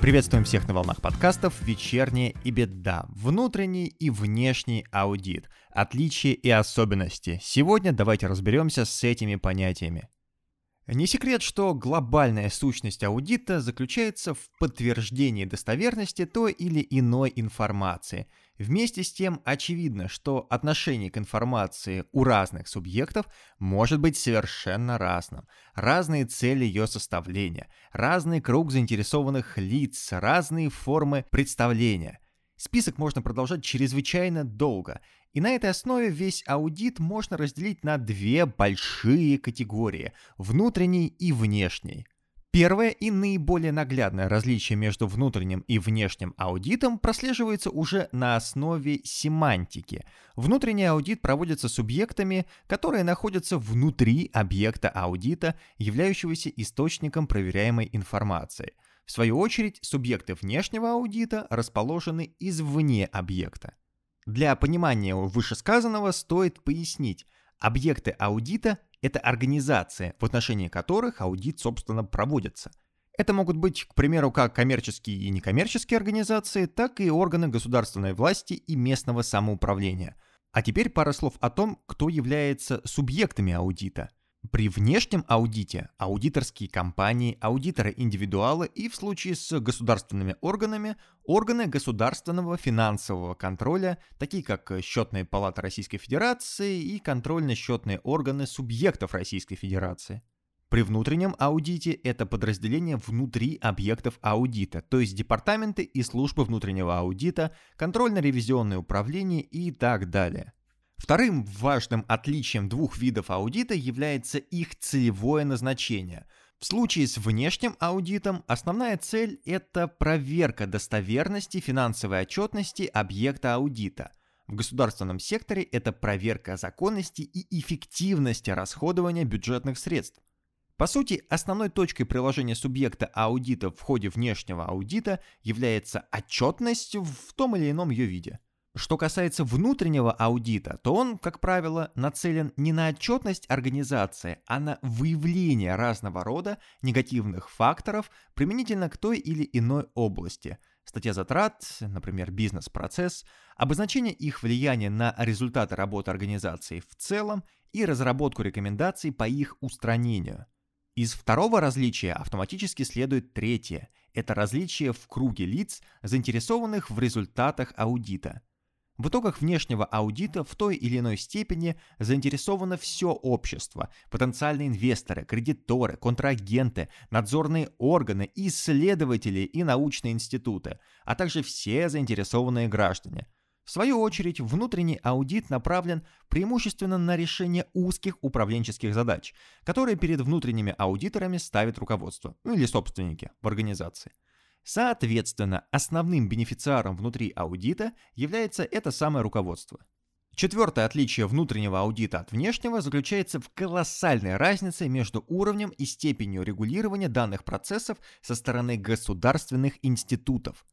Приветствуем всех на волнах подкастов «Вечерняя и беда». Внутренний и внешний аудит. Отличия и особенности. Сегодня давайте разберемся с этими понятиями. Не секрет, что глобальная сущность аудита заключается в подтверждении достоверности той или иной информации. Вместе с тем очевидно, что отношение к информации у разных субъектов может быть совершенно разным. Разные цели ее составления, разный круг заинтересованных лиц, разные формы представления – Список можно продолжать чрезвычайно долго, и на этой основе весь аудит можно разделить на две большие категории – внутренний и внешний. Первое и наиболее наглядное различие между внутренним и внешним аудитом прослеживается уже на основе семантики. Внутренний аудит проводится субъектами, которые находятся внутри объекта аудита, являющегося источником проверяемой информации – в свою очередь, субъекты внешнего аудита расположены извне объекта. Для понимания вышесказанного стоит пояснить, объекты аудита – это организации, в отношении которых аудит, собственно, проводится. Это могут быть, к примеру, как коммерческие и некоммерческие организации, так и органы государственной власти и местного самоуправления. А теперь пара слов о том, кто является субъектами аудита – при внешнем аудите аудиторские компании, аудиторы-индивидуалы и в случае с государственными органами органы государственного финансового контроля, такие как Счетная палата Российской Федерации и контрольно-счетные органы субъектов Российской Федерации. При внутреннем аудите это подразделение внутри объектов аудита, то есть департаменты и службы внутреннего аудита, контрольно-ревизионное управление и так далее – Вторым важным отличием двух видов аудита является их целевое назначение. В случае с внешним аудитом основная цель – это проверка достоверности финансовой отчетности объекта аудита. В государственном секторе это проверка законности и эффективности расходования бюджетных средств. По сути, основной точкой приложения субъекта аудита в ходе внешнего аудита является отчетность в том или ином ее виде – что касается внутреннего аудита, то он, как правило, нацелен не на отчетность организации, а на выявление разного рода негативных факторов применительно к той или иной области. Статья затрат, например, бизнес-процесс, обозначение их влияния на результаты работы организации в целом и разработку рекомендаций по их устранению. Из второго различия автоматически следует третье – это различие в круге лиц, заинтересованных в результатах аудита – в итогах внешнего аудита в той или иной степени заинтересовано все общество, потенциальные инвесторы, кредиторы, контрагенты, надзорные органы, исследователи и научные институты, а также все заинтересованные граждане. В свою очередь, внутренний аудит направлен преимущественно на решение узких управленческих задач, которые перед внутренними аудиторами ставит руководство ну или собственники в организации. Соответственно, основным бенефициаром внутри аудита является это самое руководство. Четвертое отличие внутреннего аудита от внешнего заключается в колоссальной разнице между уровнем и степенью регулирования данных процессов со стороны государственных институтов.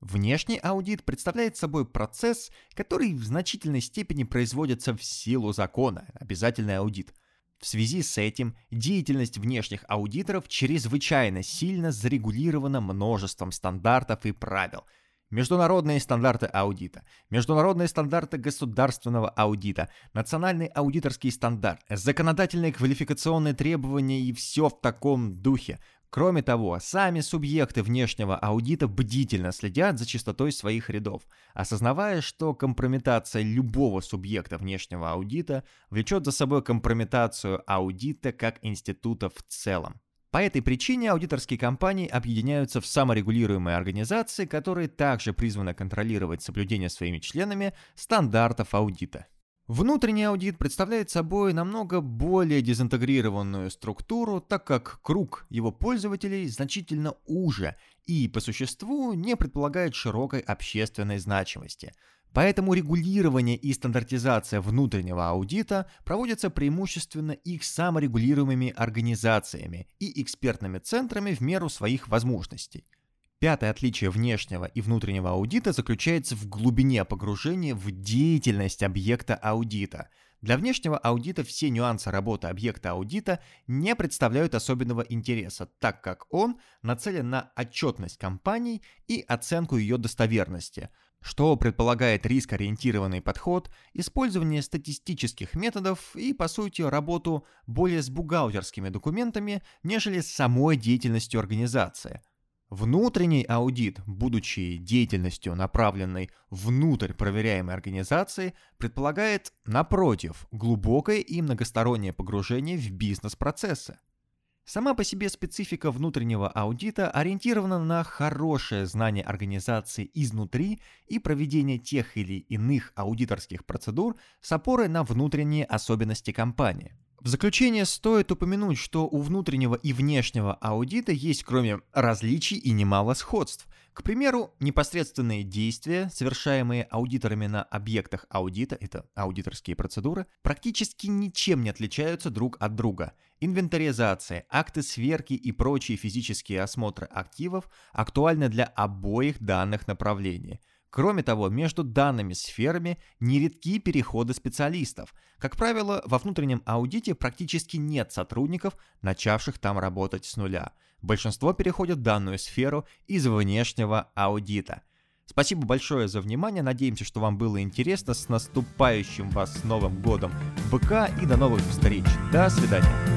Внешний аудит представляет собой процесс, который в значительной степени производится в силу закона, обязательный аудит – в связи с этим деятельность внешних аудиторов чрезвычайно сильно зарегулирована множеством стандартов и правил. Международные стандарты аудита, международные стандарты государственного аудита, национальный аудиторский стандарт, законодательные квалификационные требования и все в таком духе – Кроме того, сами субъекты внешнего аудита бдительно следят за чистотой своих рядов, осознавая, что компрометация любого субъекта внешнего аудита влечет за собой компрометацию аудита как института в целом. По этой причине аудиторские компании объединяются в саморегулируемые организации, которые также призваны контролировать соблюдение своими членами стандартов аудита. Внутренний аудит представляет собой намного более дезинтегрированную структуру, так как круг его пользователей значительно уже и по существу не предполагает широкой общественной значимости. Поэтому регулирование и стандартизация внутреннего аудита проводятся преимущественно их саморегулируемыми организациями и экспертными центрами в меру своих возможностей. Пятое отличие внешнего и внутреннего аудита заключается в глубине погружения в деятельность объекта аудита. Для внешнего аудита все нюансы работы объекта аудита не представляют особенного интереса, так как он нацелен на отчетность компании и оценку ее достоверности, что предполагает риск-ориентированный подход, использование статистических методов и, по сути, работу более с бухгалтерскими документами, нежели с самой деятельностью организации – Внутренний аудит, будучи деятельностью, направленной внутрь проверяемой организации, предполагает, напротив, глубокое и многостороннее погружение в бизнес-процессы. Сама по себе специфика внутреннего аудита ориентирована на хорошее знание организации изнутри и проведение тех или иных аудиторских процедур с опорой на внутренние особенности компании – в заключение стоит упомянуть, что у внутреннего и внешнего аудита есть кроме различий и немало сходств. К примеру, непосредственные действия, совершаемые аудиторами на объектах аудита, это аудиторские процедуры, практически ничем не отличаются друг от друга. Инвентаризация, акты сверки и прочие физические осмотры активов актуальны для обоих данных направлений – Кроме того, между данными сферами нередки переходы специалистов. Как правило, во внутреннем аудите практически нет сотрудников, начавших там работать с нуля. Большинство переходят в данную сферу из внешнего аудита. Спасибо большое за внимание, надеемся, что вам было интересно. С наступающим вас Новым Годом БК и до новых встреч. До свидания.